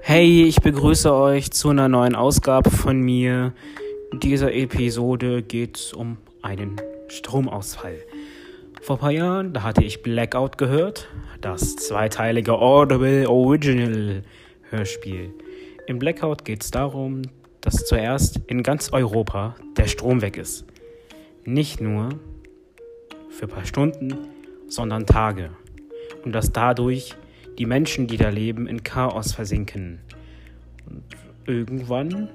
Hey, ich begrüße euch zu einer neuen Ausgabe von mir. In dieser Episode geht es um einen Stromausfall. Vor ein paar Jahren, da hatte ich Blackout gehört, das zweiteilige Audible Original Hörspiel. Im Blackout geht es darum, dass zuerst in ganz Europa der Strom weg ist. Nicht nur für ein paar Stunden, sondern Tage. Und dass dadurch die Menschen, die da leben, in Chaos versinken. Und irgendwann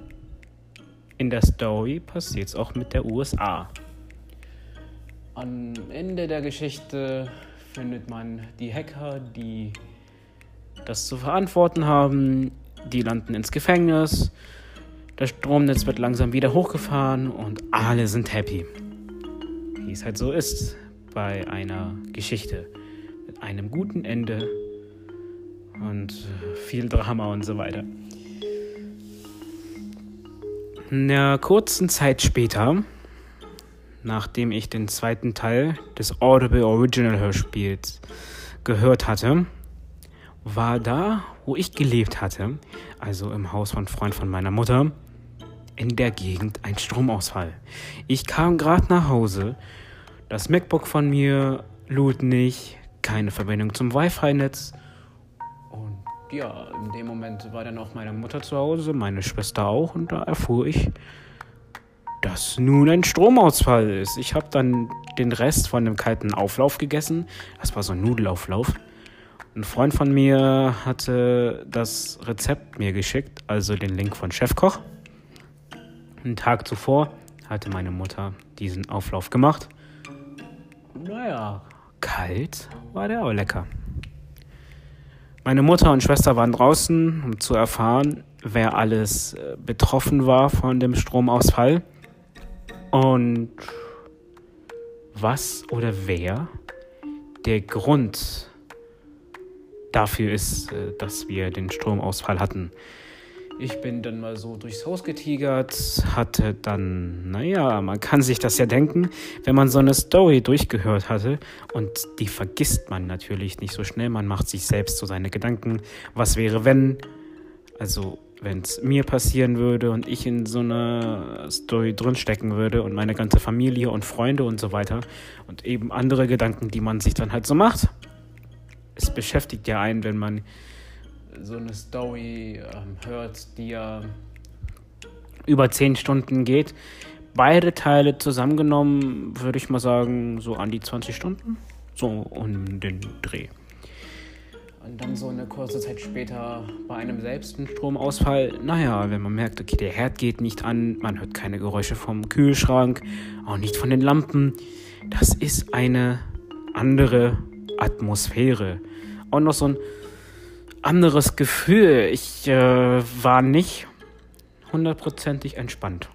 in der Story passiert es auch mit der USA. Am Ende der Geschichte findet man die Hacker, die das zu verantworten haben. Die landen ins Gefängnis. Das Stromnetz wird langsam wieder hochgefahren und alle sind happy. Wie es halt so ist bei einer Geschichte. Mit einem guten Ende und viel Drama und so weiter. In einer kurzen Zeit später, nachdem ich den zweiten Teil des Audible Original Hörspiels gehört hatte, war da, wo ich gelebt hatte, also im Haus von Freund von meiner Mutter, in der Gegend ein Stromausfall. Ich kam gerade nach Hause, das MacBook von mir lud nicht, keine Verbindung zum Wi-Fi-Netz ja, in dem Moment war dann auch meine Mutter zu Hause, meine Schwester auch, und da erfuhr ich, dass nun ein Stromausfall ist. Ich habe dann den Rest von dem kalten Auflauf gegessen. Das war so ein Nudelauflauf. Ein Freund von mir hatte das Rezept mir geschickt, also den Link von Chefkoch. Einen Tag zuvor hatte meine Mutter diesen Auflauf gemacht. Naja, kalt war der auch lecker. Meine Mutter und Schwester waren draußen, um zu erfahren, wer alles äh, betroffen war von dem Stromausfall und was oder wer der Grund dafür ist, äh, dass wir den Stromausfall hatten. Ich bin dann mal so durchs Haus getigert, hatte dann, naja, man kann sich das ja denken, wenn man so eine Story durchgehört hatte und die vergisst man natürlich nicht so schnell, man macht sich selbst so seine Gedanken, was wäre wenn, also wenn es mir passieren würde und ich in so einer Story drinstecken würde und meine ganze Familie und Freunde und so weiter und eben andere Gedanken, die man sich dann halt so macht. Es beschäftigt ja einen, wenn man so eine Story ähm, hört, die ja über zehn Stunden geht. Beide Teile zusammengenommen, würde ich mal sagen, so an die 20 Stunden. So um den Dreh. Und dann so eine kurze Zeit später bei einem selbst ein Stromausfall. Naja, wenn man merkt, okay, der Herd geht nicht an, man hört keine Geräusche vom Kühlschrank, auch nicht von den Lampen. Das ist eine andere Atmosphäre. Und noch so ein anderes Gefühl. Ich äh, war nicht hundertprozentig entspannt.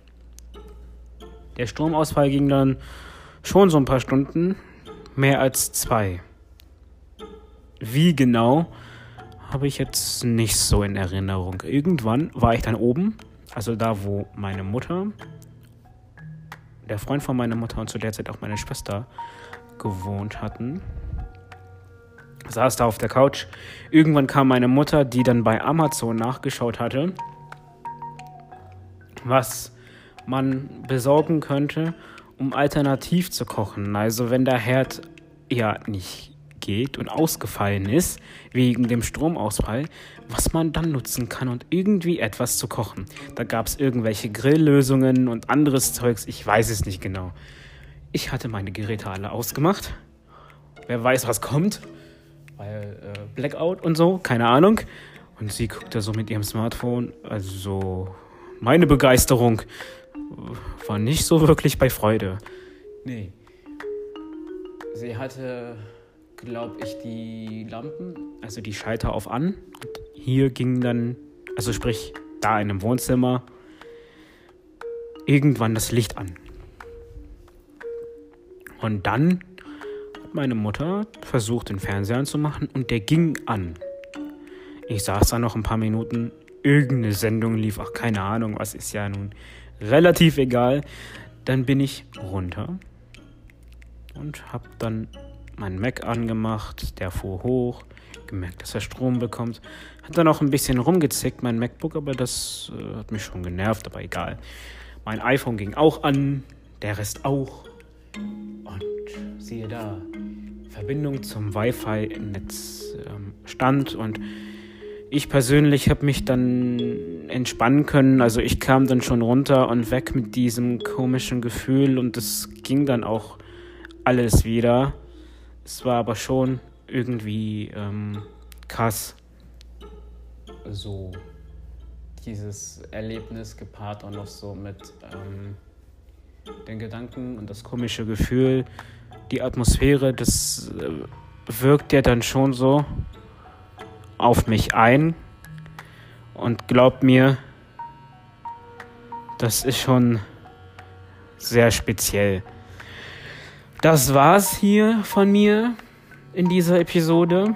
Der Stromausfall ging dann schon so ein paar Stunden, mehr als zwei. Wie genau, habe ich jetzt nicht so in Erinnerung. Irgendwann war ich dann oben, also da, wo meine Mutter, der Freund von meiner Mutter und zu der Zeit auch meine Schwester gewohnt hatten saß da auf der Couch. Irgendwann kam meine Mutter, die dann bei Amazon nachgeschaut hatte, was man besorgen könnte, um alternativ zu kochen. Also wenn der Herd ja nicht geht und ausgefallen ist wegen dem Stromausfall, was man dann nutzen kann und irgendwie etwas zu kochen. Da gab es irgendwelche Grilllösungen und anderes Zeugs, ich weiß es nicht genau. Ich hatte meine Geräte alle ausgemacht. Wer weiß, was kommt weil äh, Blackout und so, keine Ahnung. Und sie guckt da so mit ihrem Smartphone. Also meine Begeisterung war nicht so wirklich bei Freude. Nee. Sie hatte, glaube ich, die Lampen, also die Schalter auf an. Und hier ging dann, also sprich, da in einem Wohnzimmer, irgendwann das Licht an. Und dann meine Mutter versucht, den Fernseher anzumachen und der ging an. Ich saß da noch ein paar Minuten. irgendeine Sendung lief, auch keine Ahnung, was ist ja nun relativ egal. Dann bin ich runter und habe dann meinen Mac angemacht, der fuhr hoch, gemerkt, dass er Strom bekommt. Hat dann auch ein bisschen rumgezickt, mein MacBook, aber das äh, hat mich schon genervt, aber egal. Mein iPhone ging auch an, der Rest auch. Und siehe da, Verbindung zum Wi-Fi-Netz ähm, stand und ich persönlich habe mich dann entspannen können. Also ich kam dann schon runter und weg mit diesem komischen Gefühl und es ging dann auch alles wieder. Es war aber schon irgendwie ähm, krass. So dieses Erlebnis gepaart auch noch so mit ähm, den Gedanken und das komische Gefühl, die Atmosphäre, das äh, wirkt ja dann schon so auf mich ein. Und glaubt mir, das ist schon sehr speziell. Das war's hier von mir in dieser Episode.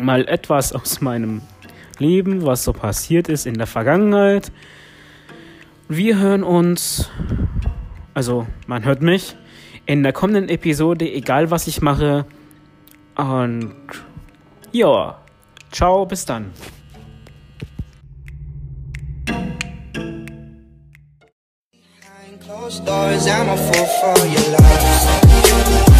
Mal etwas aus meinem Leben, was so passiert ist in der Vergangenheit. Wir hören uns, also man hört mich in der kommenden Episode, egal was ich mache. Und ja, ciao, bis dann. Closed doors, I'm a fool for your love.